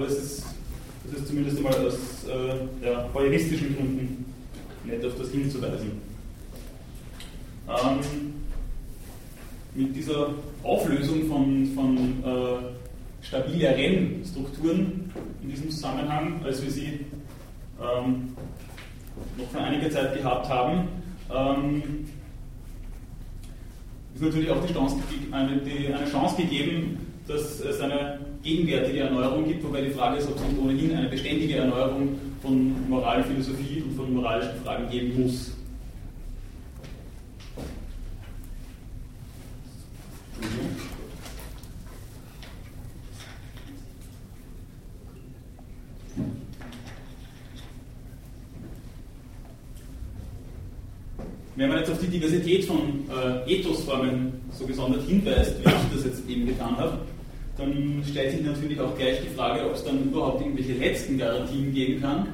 aber es ist, es ist zumindest einmal aus äh, ja, Gründen nett auf das hinzuweisen. Ähm, mit dieser Auflösung von, von äh, stabileren Strukturen in diesem Zusammenhang, als wir sie ähm, noch vor einiger Zeit gehabt haben, ähm, ist natürlich auch die Chance, eine, die, eine Chance gegeben, dass es eine gegenwärtige Erneuerung gibt, wobei die Frage ist, ob es nicht ohnehin eine beständige Erneuerung von Moralphilosophie und von moralischen Fragen geben muss. Wenn man jetzt auf die Diversität von äh, Ethosformen so gesondert hinweist, wie ich das jetzt eben getan habe, dann stellt sich natürlich auch gleich die Frage, ob es dann überhaupt irgendwelche letzten Garantien geben kann,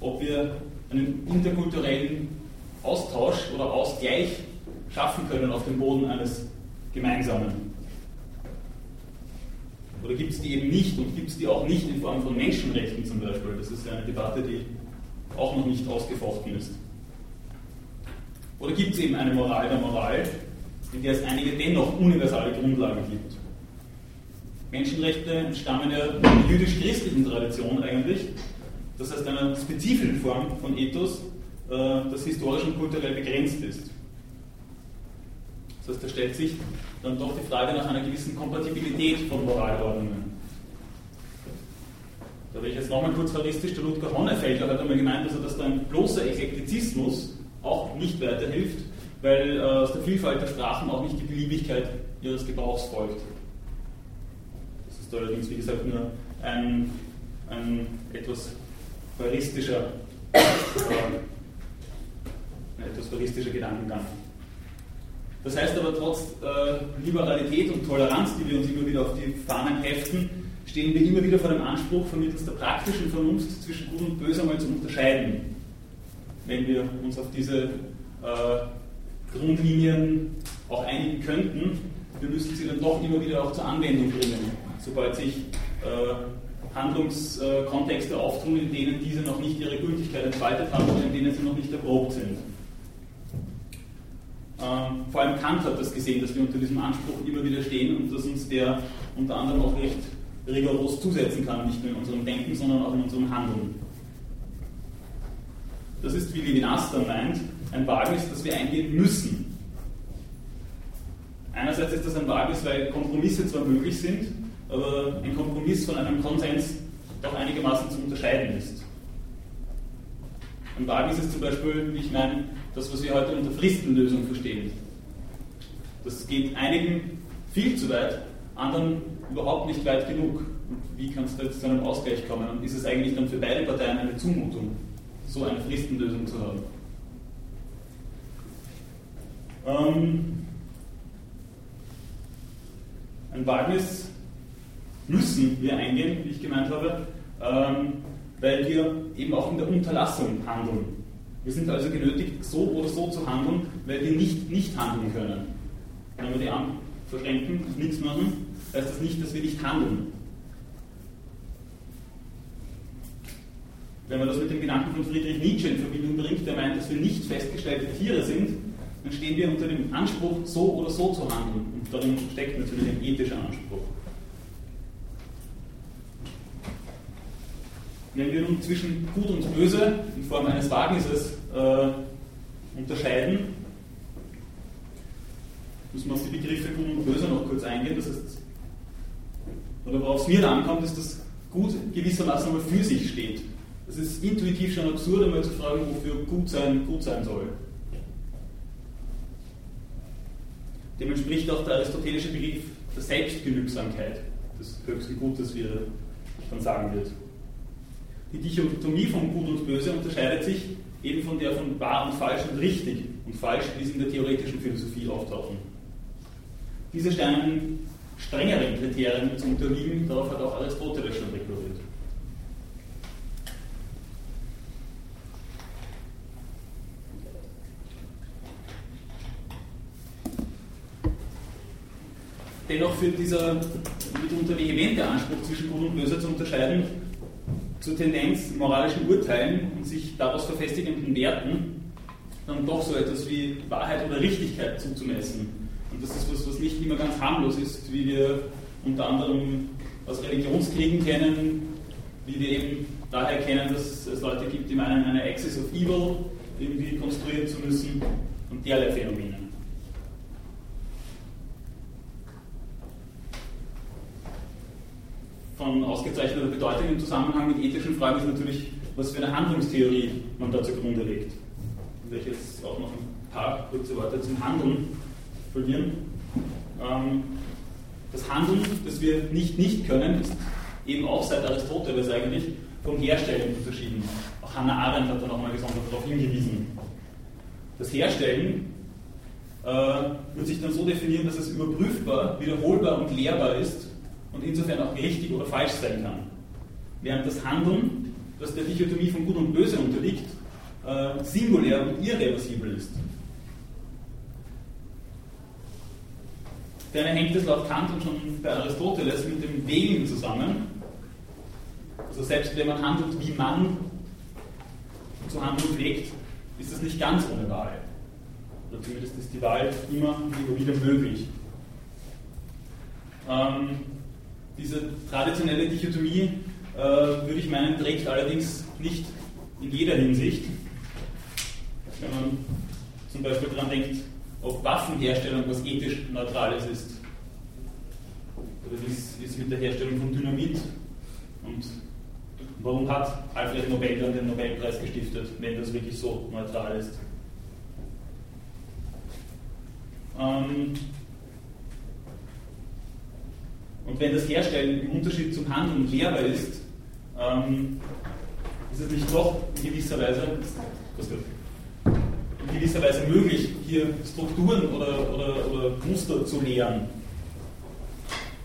ob wir einen interkulturellen Austausch oder Ausgleich schaffen können auf dem Boden eines Gemeinsamen. Oder gibt es die eben nicht und gibt es die auch nicht in Form von Menschenrechten zum Beispiel? Das ist eine Debatte, die auch noch nicht ausgefochten ist. Oder gibt es eben eine Moral der Moral, in der es einige dennoch universale Grundlagen gibt? Menschenrechte entstammen ja der jüdisch-christlichen Tradition eigentlich, das heißt einer spezifischen Form von Ethos, äh, das historisch und kulturell begrenzt ist. Das heißt, da stellt sich dann doch die Frage nach einer gewissen Kompatibilität von Moralordnungen. Da werde ich jetzt nochmal kurz heuristisch, der Ludger Honnefelder hat einmal gemeint, also dass da ein bloßer Eklektizismus auch nicht weiterhilft, weil äh, aus der Vielfalt der Sprachen auch nicht die Beliebigkeit ihres Gebrauchs folgt ist allerdings, wie gesagt, nur ein, ein etwas heuristischer, äh, etwas heuristischer Gedankengang. Das heißt aber, trotz äh, Liberalität und Toleranz, die wir uns immer wieder auf die Fahnen heften, stehen wir immer wieder vor dem Anspruch, vermittels der praktischen Vernunft zwischen Gut und Böse einmal zu unterscheiden. Wenn wir uns auf diese äh, Grundlinien auch einigen könnten, wir müssen sie dann doch immer wieder auch zur Anwendung bringen sobald sich äh, Handlungskontexte auftun, in denen diese noch nicht ihre Gültigkeit entfaltet haben oder in denen sie noch nicht erprobt sind. Ähm, vor allem Kant hat das gesehen, dass wir unter diesem Anspruch immer wieder stehen und dass uns der unter anderem auch recht rigoros zusetzen kann, nicht nur in unserem Denken, sondern auch in unserem Handeln. Das ist, wie Levinas dann meint, ein Wagnis, das wir eingehen müssen. Einerseits ist das ein Wagnis, weil Kompromisse zwar möglich sind, aber ein Kompromiss von einem Konsens doch einigermaßen zu unterscheiden ist. Ein Wagnis ist zum Beispiel, wie ich meine, das, was wir heute unter Fristenlösung verstehen. Das geht einigen viel zu weit, anderen überhaupt nicht weit genug. Und wie kann es da zu einem Ausgleich kommen? Und ist es eigentlich dann für beide Parteien eine Zumutung, so eine Fristenlösung zu haben? Ähm, ein Wagnis müssen wir eingehen, wie ich gemeint habe, ähm, weil wir eben auch in der Unterlassung handeln. Wir sind also genötigt, so oder so zu handeln, weil wir nicht nicht handeln können. Wenn wir die Arme verschränken und nichts machen, heißt das nicht, dass wir nicht handeln. Wenn man das mit dem Gedanken von Friedrich Nietzsche in Verbindung bringt, der meint, dass wir nicht festgestellte Tiere sind, dann stehen wir unter dem Anspruch, so oder so zu handeln. Und darin steckt natürlich ein ethischer Anspruch. Wenn wir nun zwischen Gut und Böse in Form eines Wagnisses äh, unterscheiden, müssen wir auf die Begriffe Gut und Böse noch kurz eingehen. Das heißt, oder worauf es mir da ankommt, ist, dass Gut gewissermaßen einmal für sich steht. Es ist intuitiv schon absurd, einmal zu fragen, wofür Gut sein gut sein soll. Dem entspricht auch der aristotelische Begriff der Selbstgenügsamkeit des höchsten Gutes, wie er dann sagen wird. Die Dichotomie von Gut und Böse unterscheidet sich eben von der von wahr und falsch und richtig und falsch, wie sie in der theoretischen Philosophie auftauchen. Diese scheinen strengeren Kriterien zu unterliegen, darauf hat auch Aristoteles schon rekurriert. Dennoch führt dieser, mitunter vehementer Anspruch zwischen Gut und Böse zu unterscheiden, zur Tendenz moralischen Urteilen und sich daraus verfestigenden Werten dann doch so etwas wie Wahrheit oder Richtigkeit zuzumessen. Und das ist was, was nicht immer ganz harmlos ist, wie wir unter anderem aus Religionskriegen kennen, wie wir eben daher kennen, dass es Leute gibt, die meinen, eine Axis of Evil irgendwie konstruieren zu müssen und derlei Phänomene. Von ausgezeichneter Bedeutung im Zusammenhang mit ethischen Fragen ist natürlich, was für eine Handlungstheorie man da zugrunde legt. Ich werde jetzt auch noch ein paar kurze Worte zum Handeln verlieren. Ähm, das Handeln, das wir nicht nicht können, ist eben auch seit Aristoteles eigentlich vom Herstellen unterschieden. Auch Hannah Arendt hat da nochmal gesondert darauf hingewiesen. Das Herstellen äh, wird sich dann so definieren, dass es überprüfbar, wiederholbar und lehrbar ist und insofern auch richtig oder falsch sein kann. Während das Handeln, das der Dichotomie von Gut und Böse unterliegt, äh, singulär und irreversibel ist. Ferner hängt es laut Kant und schon bei Aristoteles mit dem Wählen zusammen. Also selbst wenn man handelt, wie man zu handeln pflegt, ist das nicht ganz ohne Wahl. Oder zumindest ist die Wahl immer wieder möglich. Ähm, diese traditionelle Dichotomie, äh, würde ich meinen, trägt allerdings nicht in jeder Hinsicht. Wenn man zum Beispiel daran denkt, ob Waffenherstellung was ethisch Neutrales ist. Oder wie ist mit der Herstellung von Dynamit. Und warum hat Alfred Nobel dann den Nobelpreis gestiftet, wenn das wirklich so neutral ist? Ähm, und wenn das Herstellen im Unterschied zum Handeln lehrbar ist, ähm, ist es nicht doch in gewisser Weise, in gewisser Weise möglich, hier Strukturen oder, oder, oder Muster zu lehren.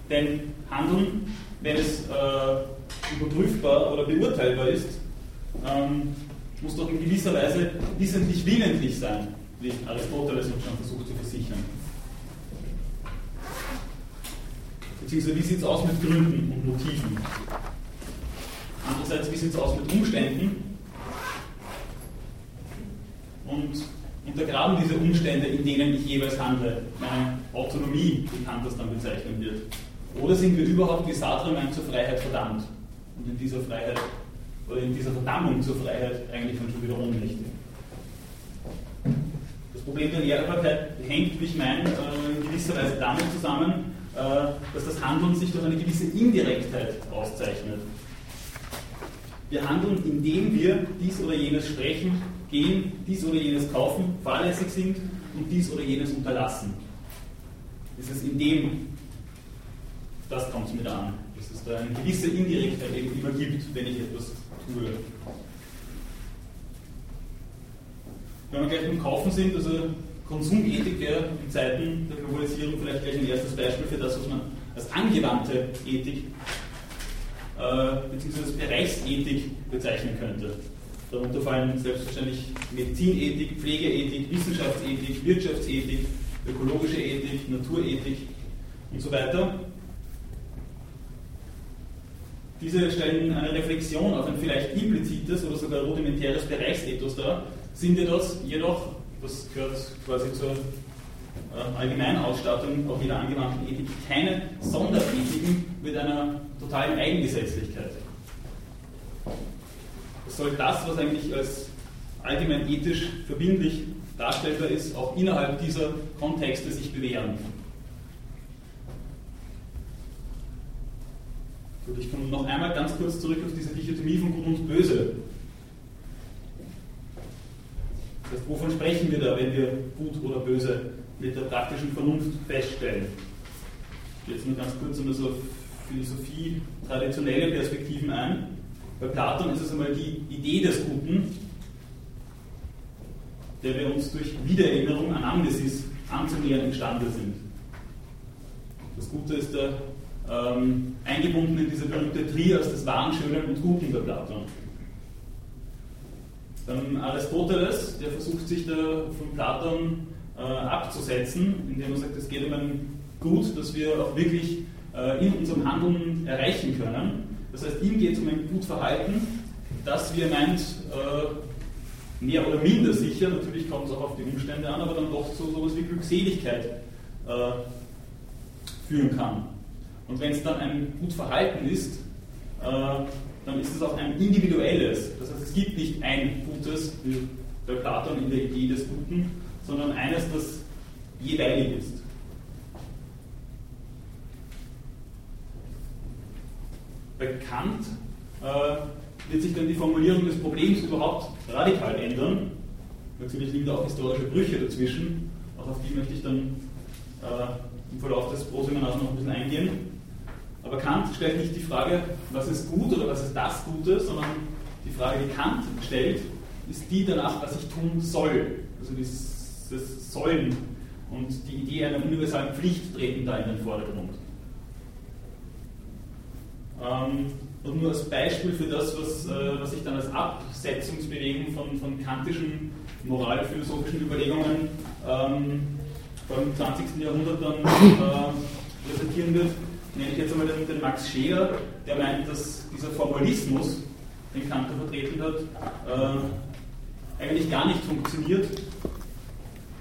Denn Handeln, wenn es äh, überprüfbar oder beurteilbar ist, ähm, muss doch in gewisser Weise wissentlich willentlich sein, wie Aristoteles uns schon versucht zu versichern. Beziehungsweise wie sieht es aus mit Gründen und Motiven? Andererseits, wie sieht es aus mit Umständen? Und untergraben diese Umstände, in denen ich jeweils handle, meine Autonomie, wie Kant das dann bezeichnen wird? Oder sind wir überhaupt wie Sartre zur Freiheit verdammt? Und in dieser Freiheit oder in dieser Verdammung zur Freiheit eigentlich schon wieder ohnmächtig? Das Problem der Lehrbarkeit hängt, wie ich meine, äh, in gewisser Weise damit zusammen, dass das Handeln sich durch eine gewisse Indirektheit auszeichnet. Wir handeln, indem wir dies oder jenes sprechen, gehen, dies oder jenes kaufen, fahrlässig sind und dies oder jenes unterlassen. Es ist in dem, das kommt es mir da an, dass es da eine gewisse Indirektheit eben immer gibt, wenn ich etwas tue. Wenn wir gleich beim Kaufen sind, also Konsumethik wäre in Zeiten der Globalisierung vielleicht gleich ein erstes Beispiel für das, was man als angewandte Ethik äh, bzw. Bereichsethik bezeichnen könnte. Darunter fallen selbstverständlich Medizinethik, Pflegeethik, Wissenschaftsethik, Wirtschaftsethik, ökologische Ethik, Naturethik und so weiter. Diese stellen eine Reflexion auf ein vielleicht implizites oder sogar rudimentäres Bereichsethos dar, sind jedoch das gehört quasi zur äh, Allgemeinausstattung auch jeder angewandten Ethik, keine Sonderethiken mit einer totalen Eigengesetzlichkeit. Es soll das, was eigentlich als allgemein ethisch verbindlich darstellbar ist, auch innerhalb dieser Kontexte sich bewähren. Gut, ich komme noch einmal ganz kurz zurück auf diese Dichotomie von Gut und Böse das wovon sprechen wir da, wenn wir gut oder böse mit der praktischen Vernunft feststellen? Jetzt nur ganz kurz um so Philosophie, traditionelle Perspektiven ein. Bei Platon ist es einmal die Idee des Guten, der wir uns durch Wiedererinnerung an Amnesis anzunähern imstande sind. Das Gute ist da ähm, eingebunden in diese berühmte Trias des Wahren, Schönen und Guten bei Platon. Dann Aristoteles, der versucht sich da von Platon äh, abzusetzen, indem er sagt, es geht um ein Gut, das wir auch wirklich äh, äh, in unserem Handeln erreichen können. Das heißt, ihm geht es um ein Gutverhalten, das, wie er meint, äh, mehr oder minder sicher, natürlich kommt es auch auf die Umstände an, aber dann doch zu sowas wie Glückseligkeit äh, führen kann. Und wenn es dann ein Gutverhalten ist, dann ist es auch ein individuelles. Das heißt, es gibt nicht ein Gutes, wie bei Platon in der Idee des Guten, sondern eines, das jeweilig ist. Bei Kant äh, wird sich dann die Formulierung des Problems überhaupt radikal ändern. Natürlich liegen da auch historische Brüche dazwischen, auch auf die möchte ich dann äh, im Verlauf des Proseminars noch ein bisschen eingehen. Aber Kant stellt nicht die Frage, was ist gut oder was ist das Gute, sondern die Frage, die Kant stellt, ist die danach, was ich tun soll. Also dieses Sollen und die Idee einer universalen Pflicht treten da in den Vordergrund. Ähm, und nur als Beispiel für das, was, äh, was ich dann als Absetzungsbewegung von, von kantischen moralphilosophischen Überlegungen ähm, beim 20. Jahrhundert dann äh, präsentieren wird, nenne ich jetzt einmal den, Max Scheer, der meint, dass dieser Formalismus, den Kant vertreten hat, äh, eigentlich gar nicht funktioniert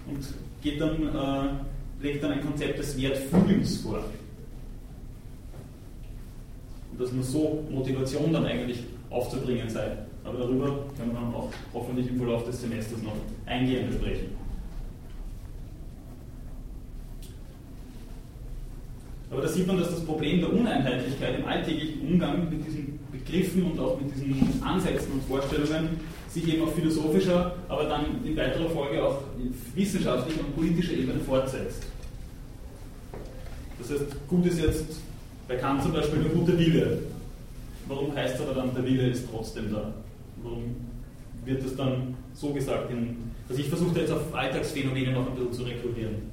und geht dann, äh, legt dann ein Konzept des Wertfühlens vor. Und dass nur so Motivation dann eigentlich aufzubringen sei. Aber darüber können wir auch hoffentlich im Verlauf des Semesters noch eingehend sprechen. Aber da sieht man, dass das Problem der Uneinheitlichkeit im alltäglichen Umgang mit diesen Begriffen und auch mit diesen Ansätzen und Vorstellungen sich eben auf philosophischer, aber dann in weiterer Folge auch wissenschaftlicher und politischer Ebene fortsetzt. Das heißt, gut ist jetzt bei Kant zum Beispiel der gute Wille. Warum heißt es aber dann, der Wille ist trotzdem da? Warum wird das dann so gesagt? In, also ich versuche jetzt auf Alltagsphänomene noch ein bisschen zu rekurrieren.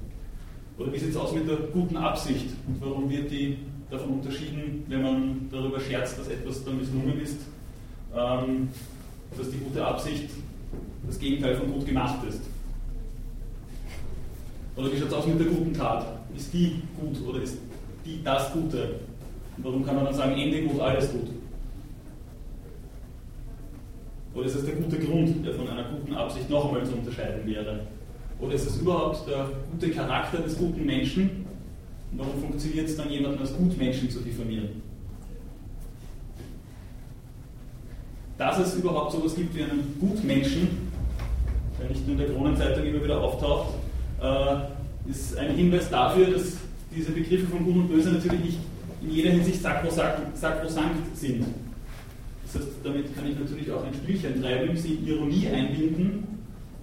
Oder wie sieht es aus mit der guten Absicht? Und warum wird die davon unterschieden, wenn man darüber scherzt, dass etwas dann misslungen ist, ähm, dass die gute Absicht das Gegenteil von gut gemacht ist? Oder wie schaut es aus mit der guten Tat? Ist die gut oder ist die das Gute? Und warum kann man dann sagen, Ende gut, alles gut? Oder ist es der gute Grund, der von einer guten Absicht noch einmal zu unterscheiden wäre? Oder ist es überhaupt der gute Charakter des guten Menschen? Und warum funktioniert es dann, jemanden als Gutmenschen zu diffamieren? Dass es überhaupt so etwas gibt wie einen Gutmenschen, der nicht nur in der Kronenzeitung immer wieder auftaucht, äh, ist ein Hinweis dafür, dass diese Begriffe von Gut und Böse natürlich nicht in jeder Hinsicht sakrosankt, sind. Das heißt, damit kann ich natürlich auch ein Spielchen treiben, sie Ironie einbinden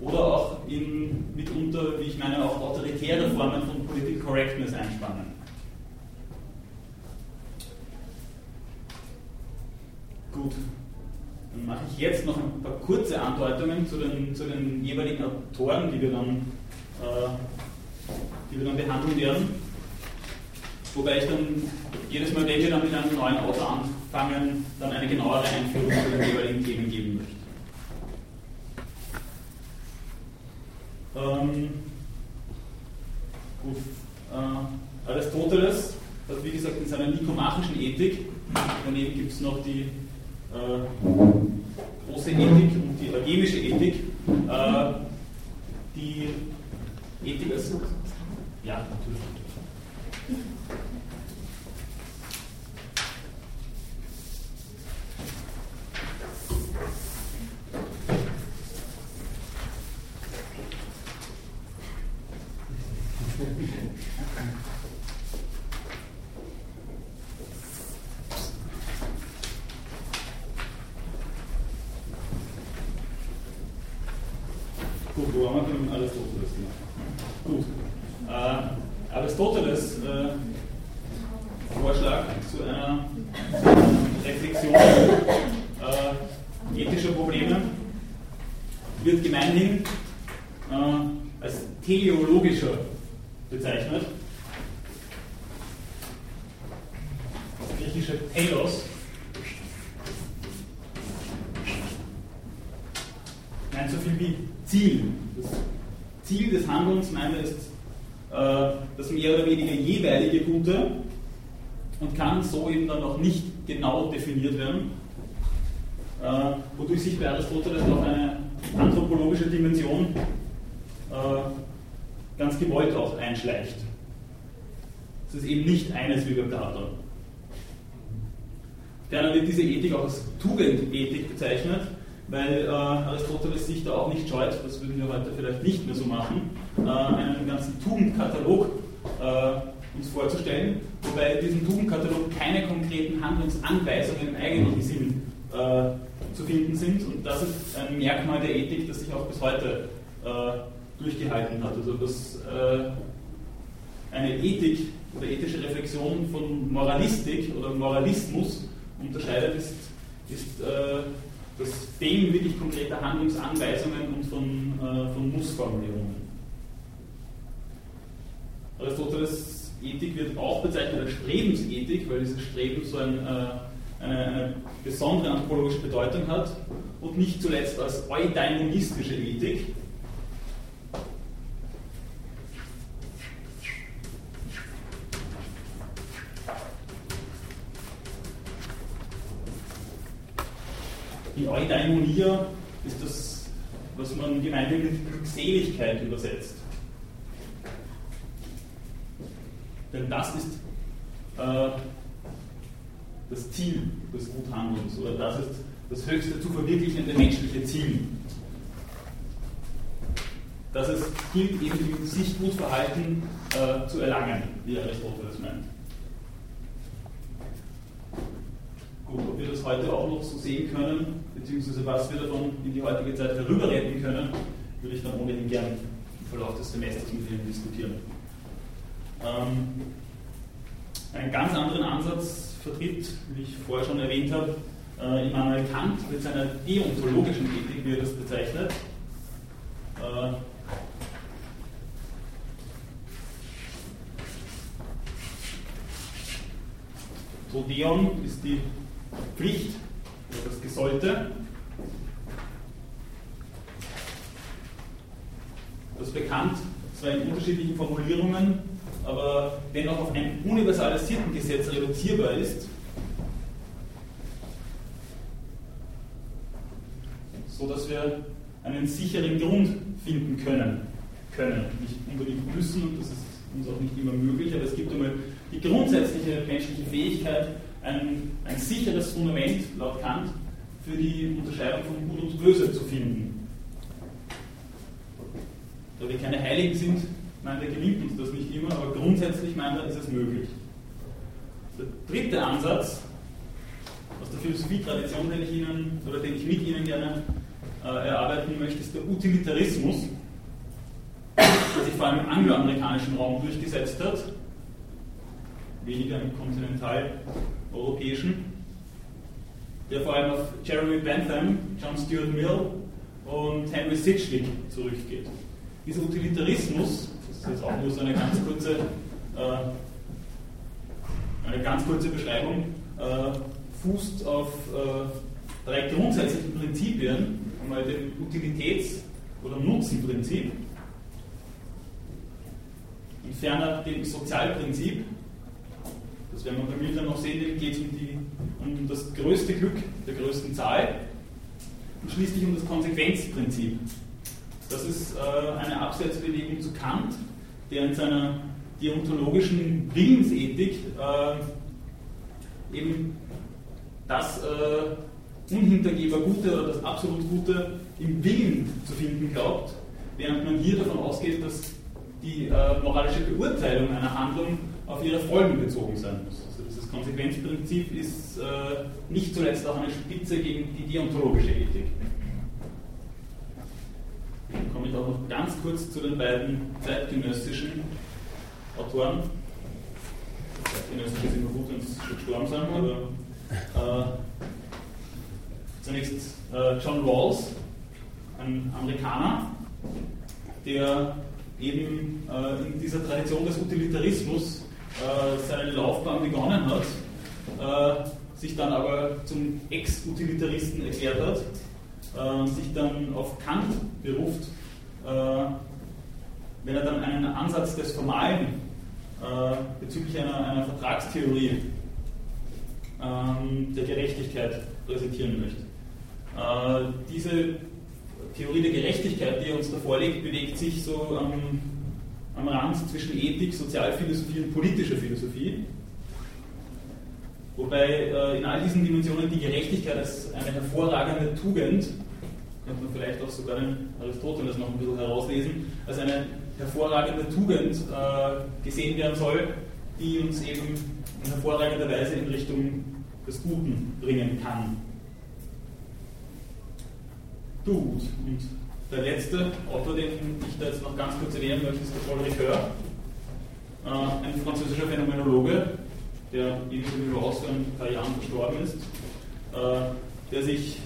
oder auch in mitunter, wie ich meine, auch autoritäre Formen von Political Correctness einspannen. Gut, dann mache ich jetzt noch ein paar kurze Andeutungen zu den, zu den jeweiligen Autoren, die wir dann, äh, die wir dann behandeln werden. Wobei ich dann jedes Mal, wenn wir dann mit einem neuen Autor anfangen, dann eine genauere Einführung zu den jeweiligen Themen geben möchte. Ähm, gut. Äh, Aristoteles hat, wie gesagt, in seiner nikomachischen Ethik, daneben gibt es noch die äh, große Ethik und die eugemische Ethik, äh, die Ethik als. Ja, natürlich. Tugendkatalog äh, uns vorzustellen, wobei in diesem Tugendkatalog keine konkreten Handlungsanweisungen im eigentlichen Sinn äh, zu finden sind. Und das ist ein Merkmal der Ethik, das sich auch bis heute äh, durchgehalten hat. Also dass äh, eine Ethik oder ethische Reflexion von Moralistik oder Moralismus unterscheidet, ist, ist äh, das Fehlen wirklich konkreter Handlungsanweisungen und von, äh, von Mussformulierungen. Aristoteles Ethik wird auch bezeichnet als Strebensethik, weil dieses Streben so ein, äh, eine, eine, besondere anthropologische Bedeutung hat und nicht zuletzt als eudaimonistische Ethik. Die Eudaimonia ist das, was man gemeinhin mit Glückseligkeit übersetzt. Denn das ist äh, das Ziel des Guthandelns oder das ist das höchste zu verwirklichende menschliche Ziel. Dass es gilt, eben sich gut verhalten äh, zu erlangen, wie Aristoteles meint. Gut, ob wir das heute auch noch so sehen können, beziehungsweise was wir davon in die heutige Zeit herüberretten können, würde ich dann ohnehin gern im Verlauf des Semesters mit Ihnen diskutieren. Ähm, einen ganz anderen Ansatz vertritt, wie ich vorher schon erwähnt habe, äh, Immanuel Kant mit seiner deontologischen Ethik, wie er das bezeichnet. Äh, so Deon ist die Pflicht oder das Gesollte. Das bekannt, zwar in unterschiedlichen Formulierungen, aber dennoch auf ein universales Sittengesetz reduzierbar ist, so dass wir einen sicheren Grund finden können. Können, nicht unbedingt müssen, und das ist uns auch nicht immer möglich, aber es gibt einmal die grundsätzliche menschliche Fähigkeit, ein, ein sicheres Fundament, laut Kant, für die Unterscheidung von Gut und Böse zu finden. Da wir keine Heiligen sind, meint er, gelingt uns das nicht immer, aber grundsätzlich meint er, ist es möglich. Der dritte Ansatz aus der Philosophietradition, den ich Ihnen oder den ich mit Ihnen gerne äh, erarbeiten möchte, ist der Utilitarismus, der sich vor allem im angloamerikanischen Raum durchgesetzt hat, weniger im kontinentaleuropäischen, der vor allem auf Jeremy Bentham, John Stuart Mill und Henry Sidgwick zurückgeht. Dieser Utilitarismus das ist jetzt auch nur so eine ganz kurze, äh, eine ganz kurze Beschreibung, äh, fußt auf äh, drei grundsätzlichen Prinzipien. Einmal dem Utilitäts- oder Nutzenprinzip, und ferner dem Sozialprinzip. Das werden wir bei mir dann noch sehen, geht es um, um das größte Glück der größten Zahl und schließlich um das Konsequenzprinzip. Das ist äh, eine Abseitsbewegung zu Kant, der in seiner deontologischen Willensethik äh, eben das äh, unhintergehbar Gute oder das absolut Gute im Willen zu finden glaubt, während man hier davon ausgeht, dass die äh, moralische Beurteilung einer Handlung auf ihre Folgen bezogen sein muss. Also dieses Konsequenzprinzip ist äh, nicht zuletzt auch eine Spitze gegen die deontologische Ethik. Ich auch noch ganz kurz zu den beiden zeitgenössischen Autoren. Zeitgenössisch ist immer gut, wenn sie schon gestorben sind, aber äh, zunächst äh, John Rawls, ein Amerikaner, der eben äh, in dieser Tradition des Utilitarismus äh, seine Laufbahn begonnen hat, äh, sich dann aber zum Ex-Utilitaristen erklärt hat äh, sich dann auf Kant beruft, wenn er dann einen Ansatz des Formalen äh, bezüglich einer, einer Vertragstheorie ähm, der Gerechtigkeit präsentieren möchte. Äh, diese Theorie der Gerechtigkeit, die er uns da vorlegt, bewegt sich so am, am Rand zwischen Ethik, Sozialphilosophie und politischer Philosophie. Wobei äh, in all diesen Dimensionen die Gerechtigkeit als eine hervorragende Tugend, könnte man vielleicht auch sogar den Aristoteles noch ein bisschen herauslesen, als eine hervorragende Tugend äh, gesehen werden soll, die uns eben in hervorragender Weise in Richtung des Guten bringen kann. Gut, und der letzte Autor, den ich da jetzt noch ganz kurz erwähnen möchte, ist der Paul Ricoeur, äh, ein französischer Phänomenologe, der wie Ross vor ein paar Jahren verstorben ist, äh, der sich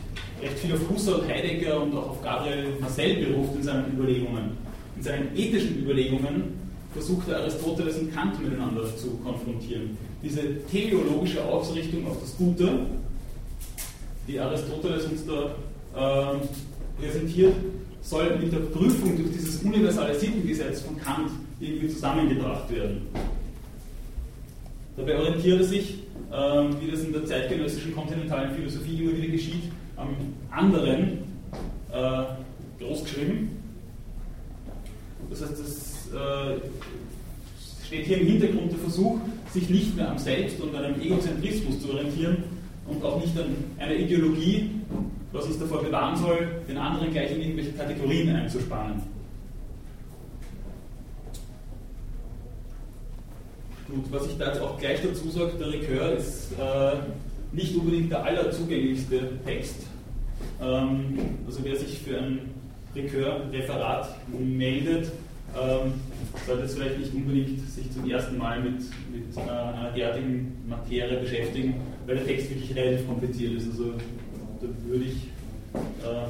recht viel auf Husserl, Heidegger und auch auf Gabriel Marcel beruft in seinen Überlegungen. In seinen ethischen Überlegungen versucht Aristoteles und Kant miteinander zu konfrontieren. Diese teleologische Ausrichtung auf das Gute, die Aristoteles uns da äh, präsentiert, soll mit der Prüfung durch dieses universale Sittengesetz von Kant irgendwie zusammengebracht werden. Dabei orientiert er sich, äh, wie das in der zeitgenössischen kontinentalen Philosophie immer wieder geschieht, am anderen äh, großgeschrieben. Das heißt, das äh, steht hier im Hintergrund der Versuch, sich nicht mehr am Selbst und an einem Egozentrismus zu orientieren und auch nicht an einer Ideologie, was uns davor bewahren soll, den anderen gleich in irgendwelche Kategorien einzuspannen. Gut, was ich da jetzt auch gleich dazu sage, der Rekör ist äh, nicht unbedingt der allerzugänglichste Text. Ähm, also wer sich für ein Rekör-Referat meldet, ähm, sollte es vielleicht nicht unbedingt sich zum ersten Mal mit, mit äh, einer derartigen Materie beschäftigen, weil der Text wirklich relativ kompliziert ist. Also da würde ich, äh,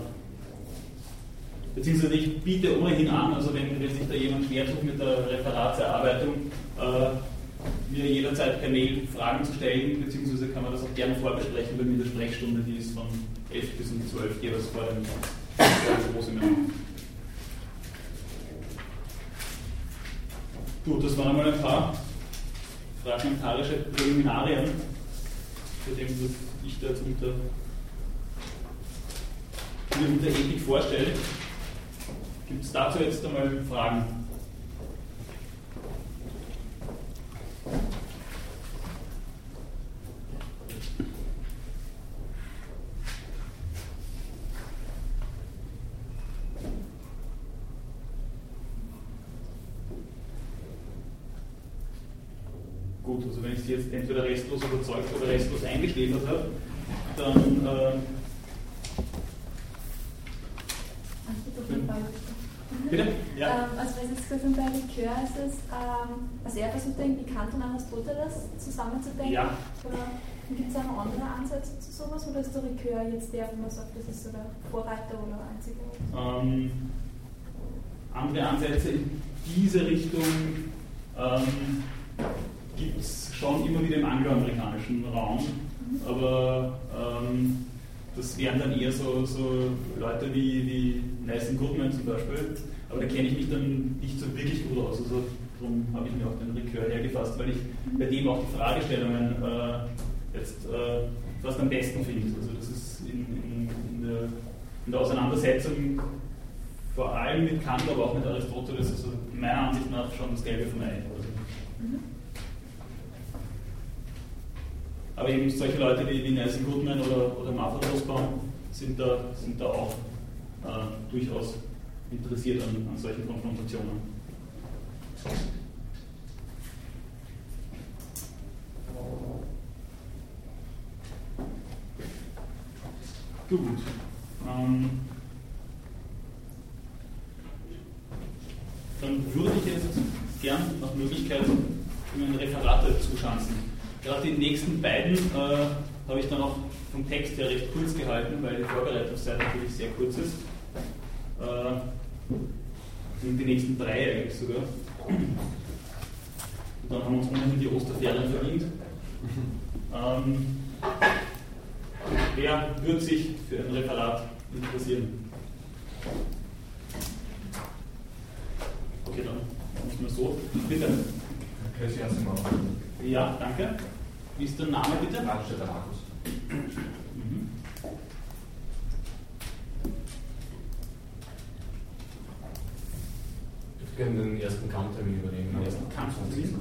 beziehungsweise ich biete ohnehin an, also wenn, wenn sich da jemand schwer tut mit der Referatserarbeitung, äh, mir jederzeit per Mail Fragen zu stellen, beziehungsweise kann man das auch gerne vorbesprechen bei mir in der Sprechstunde, die ist von 11 bis um 12 jeweils vor dem Großseminar. Gut, das waren einmal ein paar fragmentarische Präliminarien, für dem ich da jetzt unter, unter Ethik vorstelle. Gibt es dazu jetzt einmal Fragen? Sie jetzt entweder restlos überzeugt oder restlos eingeschläfert habe, dann. Äh, Bitte? Ja. Ähm, also es gesagt haben, bei Likör ist es, ähm, also er versucht irgendwie Kant und Aristoteles zusammenzudenken. Ja. Oder gibt es auch andere Ansätze zu sowas oder ist der Likör jetzt der, wo man sagt, das ist so der Vorreiter oder einziger? Ähm, andere Ansätze in diese Richtung ähm, gibt es schon immer wieder im angloamerikanischen Raum, aber ähm, das wären dann eher so, so Leute wie, wie Nelson Goodman zum Beispiel, aber da kenne ich mich dann nicht so wirklich gut aus. Also darum habe ich mir auch den Rekör hergefasst, weil ich bei dem auch die Fragestellungen äh, jetzt äh, fast am besten finde. Also das ist in, in, in, der, in, der, Auseinandersetzung vor allem mit Kant, aber auch mit Aristoteles, also meiner Ansicht nach schon das Gelbe vom Ei. Mhm. Aber eben solche Leute wie, wie Nelson Goodman oder, oder Martha Rosbaum sind da, sind da auch äh, durchaus interessiert an, an solchen Konfrontationen. Gut. Ähm, dann würde ich jetzt gern nach Möglichkeit Ihnen Referate zuschanzen. Gerade die nächsten beiden äh, habe ich dann auch vom Text her recht kurz gehalten, weil die Vorbereitungszeit natürlich sehr kurz ist. Äh, sind die nächsten drei eigentlich sogar. Und dann haben wir uns ohnehin die Osterferien verdient. Ähm, wer würde sich für ein Referat interessieren? Okay, dann nicht mehr so. Bitte. Okay, Sie erst mal. Ja, danke. Wie ist der Name bitte? Brandstätter Markus. Mhm. Ich würde gerne den ersten Kampftermin übernehmen. Den ersten Kampftermin?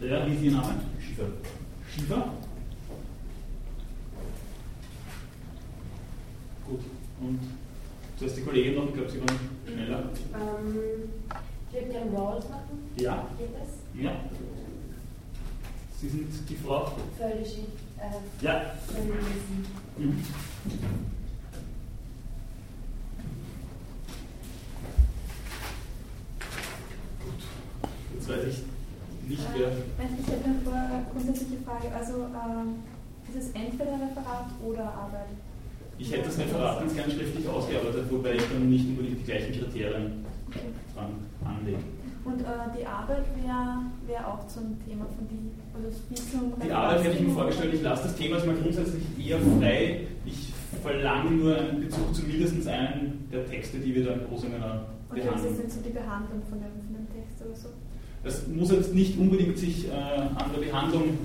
Ja, wie ist Ihr Name? Schiefer. Schiefer? Gut. Und zuerst die Kollegin noch, ich glaube, Sie waren schneller. Ähm, ich würde gerne Walls machen. Ja. Geht das? Ja. Sie sind die Frau? Völlig. Äh, ja. Völlig. Jetzt weiß ich nicht, wer. Ich hätte eine grundsätzliche Frage. Also, ähm, ist es entweder Referat oder Arbeit? Ich hätte das Referat ganz gerne schriftlich ausgearbeitet, wobei ich dann nicht unbedingt die gleichen Kriterien dran anlege. Und äh, die Arbeit wäre wär auch zum Thema von die, also Visum. Die Arbeit hätte ich mir vorgestellt, ich lasse das Thema mal grundsätzlich eher frei. Ich verlange nur einen Bezug zu mindestens einem der Texte, die wir dann groß in einer behandeln. Und das ist jetzt so die Behandlung von dem, von dem Text oder so? Das muss jetzt nicht unbedingt sich äh, an der Behandlung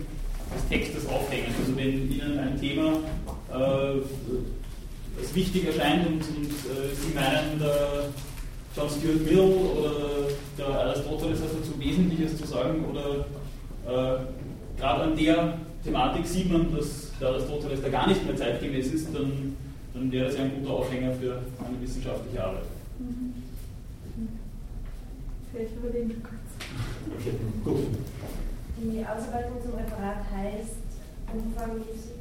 des Textes aufhängen. Also wenn Ihnen ein Thema äh, als wichtig erscheint und, und äh, Sie meinen, der John Stuart Mill oder der Aristoteles hat dazu Wesentliches zu sagen oder äh, gerade an der Thematik sieht man, dass der Aristoteles da gar nicht mehr zeitgemäß ist, dann, dann wäre das ja ein guter Aufhänger für eine wissenschaftliche Arbeit. Mhm. Vielleicht überlegen wir kurz. Okay, gut. Die Ausarbeitung zum Referat heißt umfangmäßig.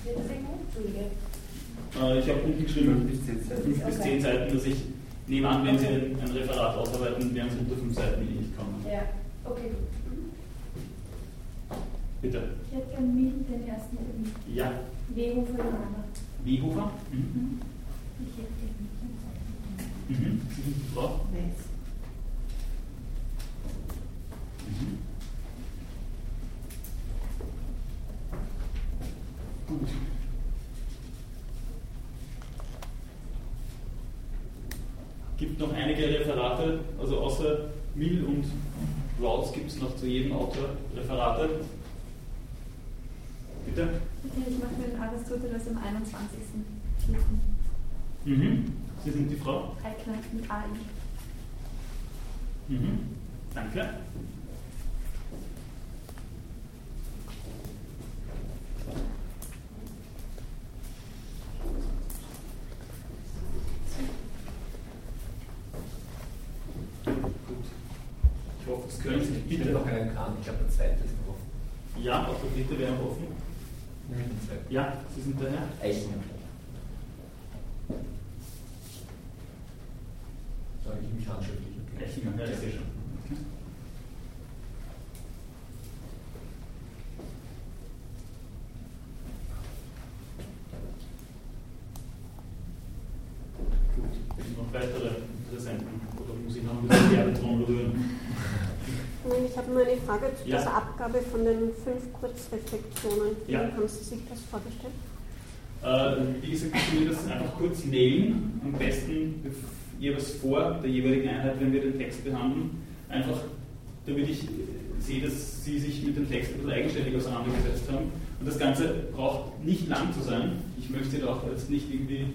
Steht das irgendwo? Entschuldige. Äh, ich habe unten geschrieben, 5 bis 10 Seiten. 5 bis 10 Seiten, dass ich nehme an, wenn Sie ein, ein Referat ausarbeiten, wären es unter 5 Seiten, die nicht kommen. Ja, okay, Bitte. Ich hätte gerne mit den ersten Termin. Ja. Wehofer Johanna. Wehofer? Mhm. mhm. Ich hätte gerne mhm. Sie sind die Frau? Weiß. Mhm. Gut. gibt noch einige Referate, also außer Mill und Rawls gibt es noch zu jedem Autor Referate. Bitte? Okay, ich mache mir den Aristoteles am 21. Mhm. Sie sind die Frau? Eickner mit AI. Mhm. Danke. können Sie bitte. Ich noch einen Kran, ich glaube, der zweite ist noch offen. Ja, auch der dritte wäre offen. Ja, Sie sind der Herr? Eichner. Sage ich mich handschriftlich. Okay. Eichner, ja, ich sehe schon. Gut, noch weitere Interessenten? Oder muss ich noch ein bisschen Werbeton berühren? Ich habe nur eine Frage zu ja. dieser Abgabe von den fünf Kurzreflexionen. Wie ja. haben Sie sich das vorgestellt? Äh, wie gesagt, ich würde das einfach kurz mailen. Am besten jeweils vor der jeweiligen Einheit, wenn wir den Text behandeln. Einfach, damit ich sehe, dass Sie sich mit dem Text ein bisschen eigenständig auseinandergesetzt haben. Und das Ganze braucht nicht lang zu sein. Ich möchte Sie auch jetzt nicht irgendwie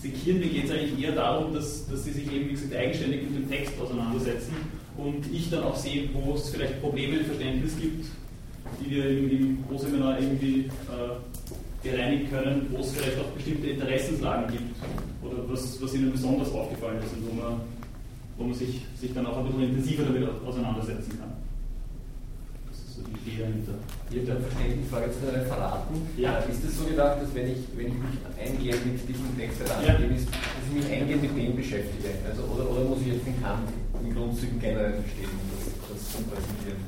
sekieren. Mir geht es eigentlich eher darum, dass, dass Sie sich eben, wie gesagt, eigenständig mit dem Text auseinandersetzen und ich dann auch sehe, wo es vielleicht Probleme im Verständnis gibt, die wir im, im Großseminar irgendwie äh, bereinigen können, wo es vielleicht auch bestimmte Interessenslagen gibt oder was, was Ihnen besonders aufgefallen ist und wo man, wo man sich, sich dann auch ein bisschen intensiver damit auseinandersetzen kann. Das ist so die Idee dahinter. Ich habe eine Verständnisfrage zu den Referaten. Ja. Ist es so gedacht, dass wenn ich, wenn ich mich eingehend mit diesem Text ja. dass ich mich eingehend mit dem beschäftige? Also, oder, oder muss ich jetzt den Kant in Grundzügen generell verstehen, um das, das zu präsentieren.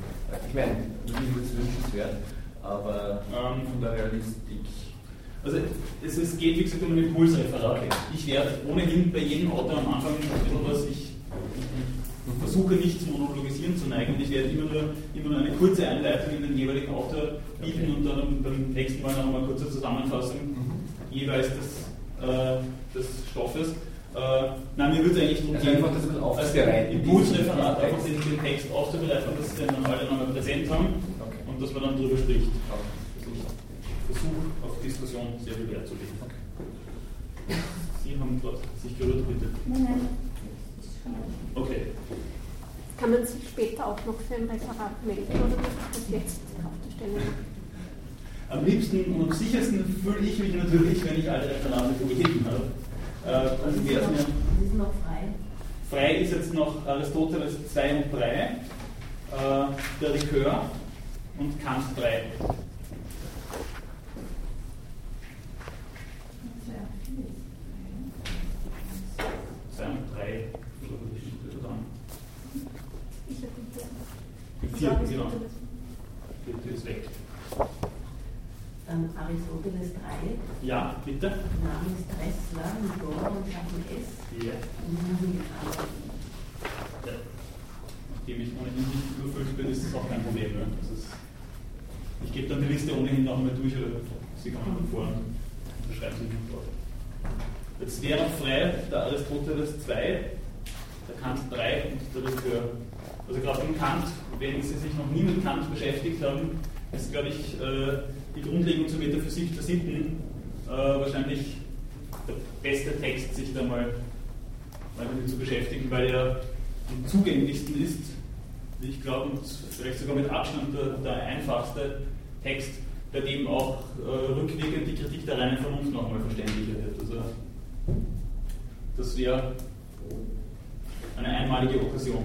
Ich meine, natürlich ist es wünschenswert, aber ähm, von der Realistik. Also es, es geht, wie gesagt, um ein Impulsreferat. Okay. Ich werde ohnehin bei jedem Autor am Anfang was, ich versuche nicht zum Monologisieren zu neigen ich werde immer nur, immer nur eine kurze Einleitung in den jeweiligen Autor bieten okay. und dann beim nächsten Mal noch einmal kurze Zusammenfassung mhm. jeweils des, äh, des Stoffes. Äh, nein, mir würde es eigentlich darum also gehen, einfach das als Impulsreferat einfach den, den Text aufzubereiten, dass Sie den dann alle nochmal präsent haben. Okay. Und dass man dann darüber spricht. Also ich versuche auf Diskussion sehr viel Wert zu legen. Sie haben gerade sich gerührt, bitte. Nein, nein. Okay. Kann man sich später auch noch für ein Referat melden oder muss ich das jetzt auf der Stelle machen? Am liebsten und am sichersten fühle ich mich natürlich, wenn ich alle Referate gegeben habe. Äh, also mir. ist noch frei. Frei ist jetzt noch Aristoteles 2 und 3, äh, der Likör und Kant 3. 4, genau. Die ist weg. Dann Aristoteles 3. Ja, bitte. Name ist Dressler mit Ohr und Schatten S. Ja. Und ja. Dem ich ohnehin nicht überfüllt bin, ist das auch kein Problem. Ne? Das ist, ich gebe dann die Liste ohnehin noch einmal durch oder sie kommen dann vor und schreiben sie nicht vor. Jetzt wäre frei der Aristoteles 2, der Kant 3 und der Rückkehr also gerade im Kant, wenn Sie sich noch nie mit Kant beschäftigt haben, ist, glaube ich, äh, die Grundlegung zur Metaphysik der Sitten äh, wahrscheinlich der beste Text, sich da mal, mal damit zu beschäftigen, weil er am zugänglichsten ist, wie ich glaube, und vielleicht sogar mit Abstand der, der einfachste Text, bei dem auch äh, rückwirkend die Kritik der reinen Vernunft noch einmal verständlicher wird. Also, das wäre eine einmalige Okkasion.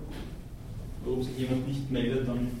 warum sich jemand nicht meldet, dann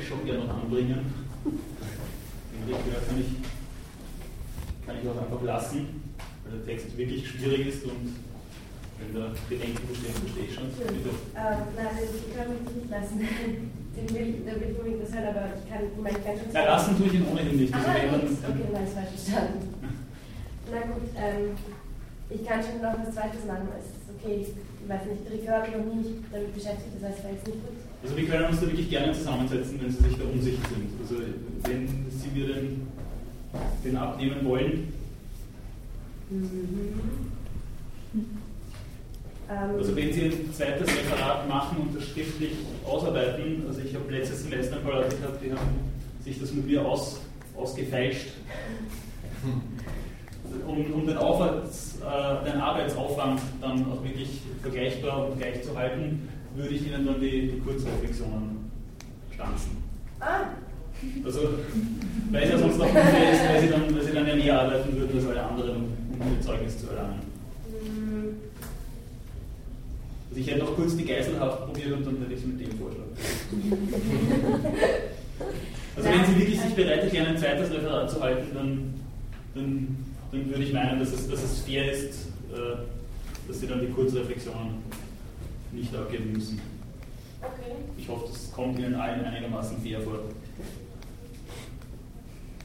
schon gerne noch anbringen. Den Ritual kann ich, kann ich auch einfach lassen, weil der Text wirklich schwierig ist und wenn da Bedenken bestehen, verstehe ich schon. Bitte. Ähm, nein, ich kann mich nicht lassen. Den will, der will unbedingt das hören, aber ich kann, ich kann schon sagen. lassen tue ich ihn ohnehin nicht. Also ah, okay, nein, ist falsch verstanden. Na gut, ähm, ich kann schon noch was Zweites machen. Es ist okay, ich weiß nicht, ich noch nie damit beschäftigt, das heißt, es war jetzt nicht gut. Also wir können uns da wirklich gerne zusammensetzen, wenn Sie sich da unsicher sind. Also wenn Sie mir den, den abnehmen wollen. Mhm. Ähm also wenn Sie ein zweites Referat machen und das schriftlich ausarbeiten, also ich habe letztes Semester ein paar Leute gehabt, die haben sich das mit mir aus, ausgefeilscht. Um, um den, Aufwands, äh, den Arbeitsaufwand dann auch wirklich vergleichbar und gleich zu halten, würde ich Ihnen dann die, die Kurzreflexionen stanzen. Ah. Also, weil es ja sonst noch unfair ist, weil sie, dann, weil sie dann ja mehr arbeiten würden als alle anderen, um, um ihr Zeugnis zu erlangen. Mhm. Also ich hätte noch kurz die Geiselhaft probiert und dann hätte ich es mit dem Vorschlag. Also wenn Sie wirklich sich bereit erklären, ein zweites Referat zu halten, dann, dann, dann würde ich meinen, dass es, dass es fair ist, äh, dass Sie dann die Kurzreflexionen nicht abgeben müssen. Okay. Ich hoffe, das kommt Ihnen allen einigermaßen fair vor.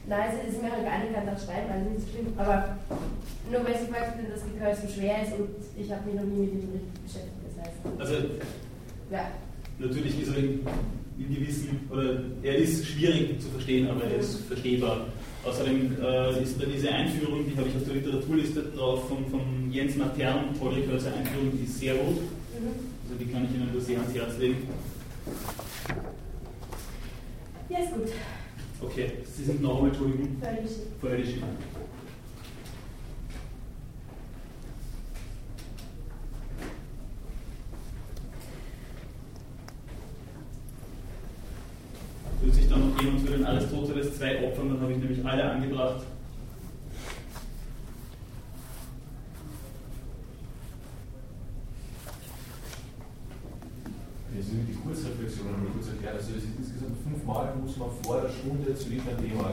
Nein, es ist mir halt gar nicht anders schreiben, also nicht so schlimm. Aber nur weil Sie gesagt haben, dass Likör so schwer ist und ich habe mich noch nie mit dem beschäftigt, das heißt. Also, ja. natürlich ist er in, gewissen, oder er ist schwierig zu verstehen, aber er ist verstehbar. Außerdem äh, ist da diese Einführung, die habe ich auf der Literaturliste drauf, von, von Jens Matern, Polykurse Einführung, die ist sehr gut. Mhm. Also die kann ich Ihnen nur sehr ans Herz legen. Ja, ist gut. Okay, Sie sind noch einmal, Entschuldigung. Förderregie. Würde sich dann noch jemand für den 2 opfern, dann habe ich nämlich alle angebracht. Kurzreflexion haben wir kurz erklärt. Also es ist insgesamt fünfmal muss man vor der Stunde zu irgendeinem Thema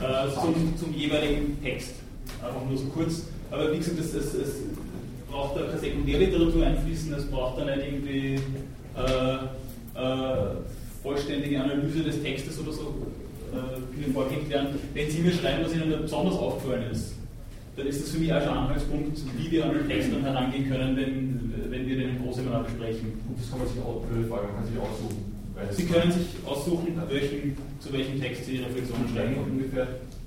äh, zum, zum jeweiligen Text. Einfach nur so kurz. Aber wie gesagt, es, es, es braucht da keine Sekundärliteratur einfließen, es braucht dann nicht irgendwie äh, äh, vollständige Analyse des Textes oder so äh, vorgelegt werden. Wenn Sie mir schreiben, was Ihnen besonders aufgefallen ist, dann ist das für mich auch schon ein Anhaltspunkt, wie wir an den Text dann herangehen können, wenn, wenn wir den im Großseminar besprechen. Und das kann man sich auch, man kann sich aussuchen. Sie können sich aussuchen, welchen, zu welchem Text Sie Reflexionen schreiben. Ungefähr.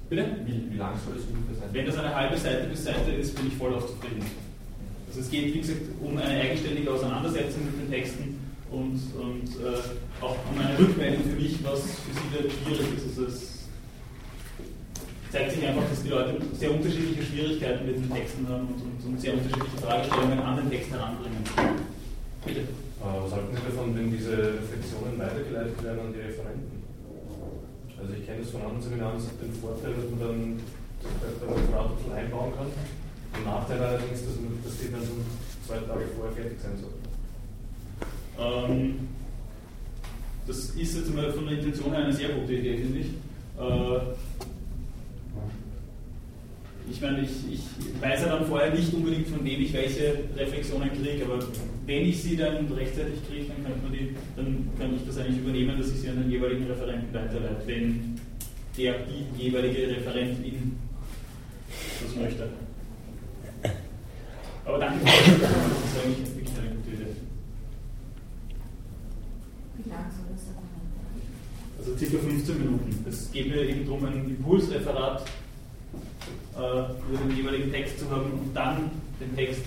Bitte? Wie, wie lang soll es ungefähr sein? Wenn das eine halbe Seite bis Seite ist, bin ich voll auf zufrieden. Also es geht, wie gesagt, um eine eigenständige Auseinandersetzung mit den Texten und, und äh, auch um eine Rückmeldung für mich, was für Sie da schwierig ist. Also es zeigt sich einfach, dass die Leute sehr unterschiedliche Schwierigkeiten mit den Texten haben und, und, und sehr unterschiedliche Fragestellungen an den Text heranbringen. Bitte. Äh, was halten Sie davon, wenn diese Reflexionen weitergeleitet werden an die Referenten? Also ich kenne das von anderen Seminaren, es hat den Vorteil, dass man dann ein bisschen einbauen kann. Der Nachteil allerdings, dass man, das dann so zwei Tage vorher fertig sein soll. Ähm, das ist jetzt mal von der Intention her eine sehr gute Idee, finde ich. Äh, ich meine, ich, ich weiß ja dann vorher nicht unbedingt, von wem ich welche Reflexionen kriege, aber wenn ich sie dann rechtzeitig kriege, dann kann, man die, dann kann ich das eigentlich übernehmen, dass ich sie an den jeweiligen Referenten weiterleite, wenn der die jeweilige Referentin das möchte. Aber danke das ist eigentlich wirklich eine gute Idee. Wie lang soll das sein? Also circa 15 Minuten. Es geht mir eben darum, ein Impulsreferat äh, über den jeweiligen Text zu haben und dann den Text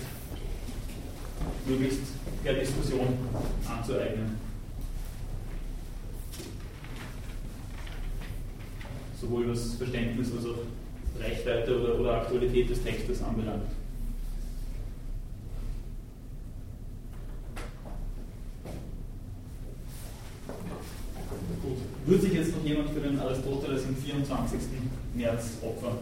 möglichst per Diskussion anzueignen. Sowohl was Verständnis als auch Reichweite oder, oder Aktualität des Textes anbelangt. 25. März opfern.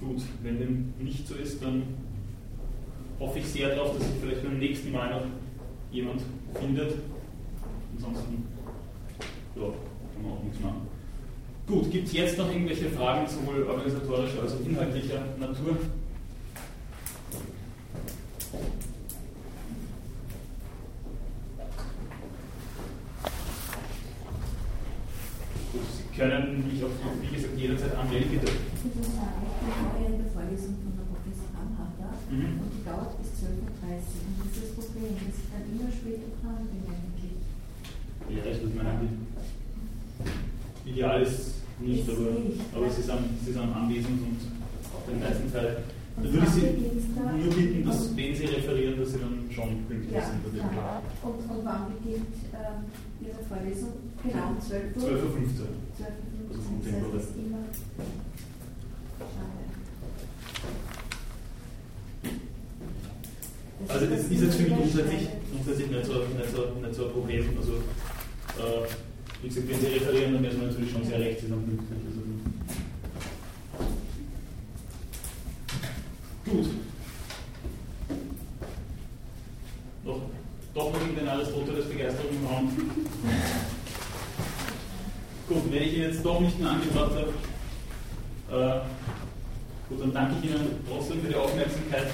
Gut, wenn dem nicht so ist, dann hoffe ich sehr darauf, dass ich vielleicht beim nächsten Mal noch jemand jetzt noch irgendwelche Fragen, sowohl organisatorischer als auch inhaltlicher Natur? Gut, Sie können mich auch, wie gesagt, jederzeit anmelden, bitte. Ich muss sagen, ich Vorlesung von der Professor Amharter mhm. und die dauert bis 12.30 Uhr. Und das ist das Problem, dass ich dann immer später dran bin eigentlich. Ja, ich würde meinen, ideal ist nicht, aber, aber sie, sind, sie sind anwesend und auf den meisten Teil. Dann würde ich Sie nur bitten, dass, wenn Sie referieren, dass Sie dann schon pünktlich ja, sind. Ja. Und, und wann beginnt ähm, Ihre Vorlesung? Genau, 12 Uhr? 12.15 Uhr. 12.15 Uhr. Also das heißt, ist immer Also das ist jetzt für mich grundsätzlich, grundsätzlich nicht, so, nicht, so, nicht so ein Problem. Also äh, wie gesagt, wenn Sie referieren, dann müssen wir natürlich schon sehr recht sein und. Also, Gut. Noch, doch noch irgendein Aristoteles Begeisterung im Raum. Gut, wenn ich ihn jetzt doch nicht mehr angebracht habe, äh, gut, dann danke ich Ihnen trotzdem für die Aufmerksamkeit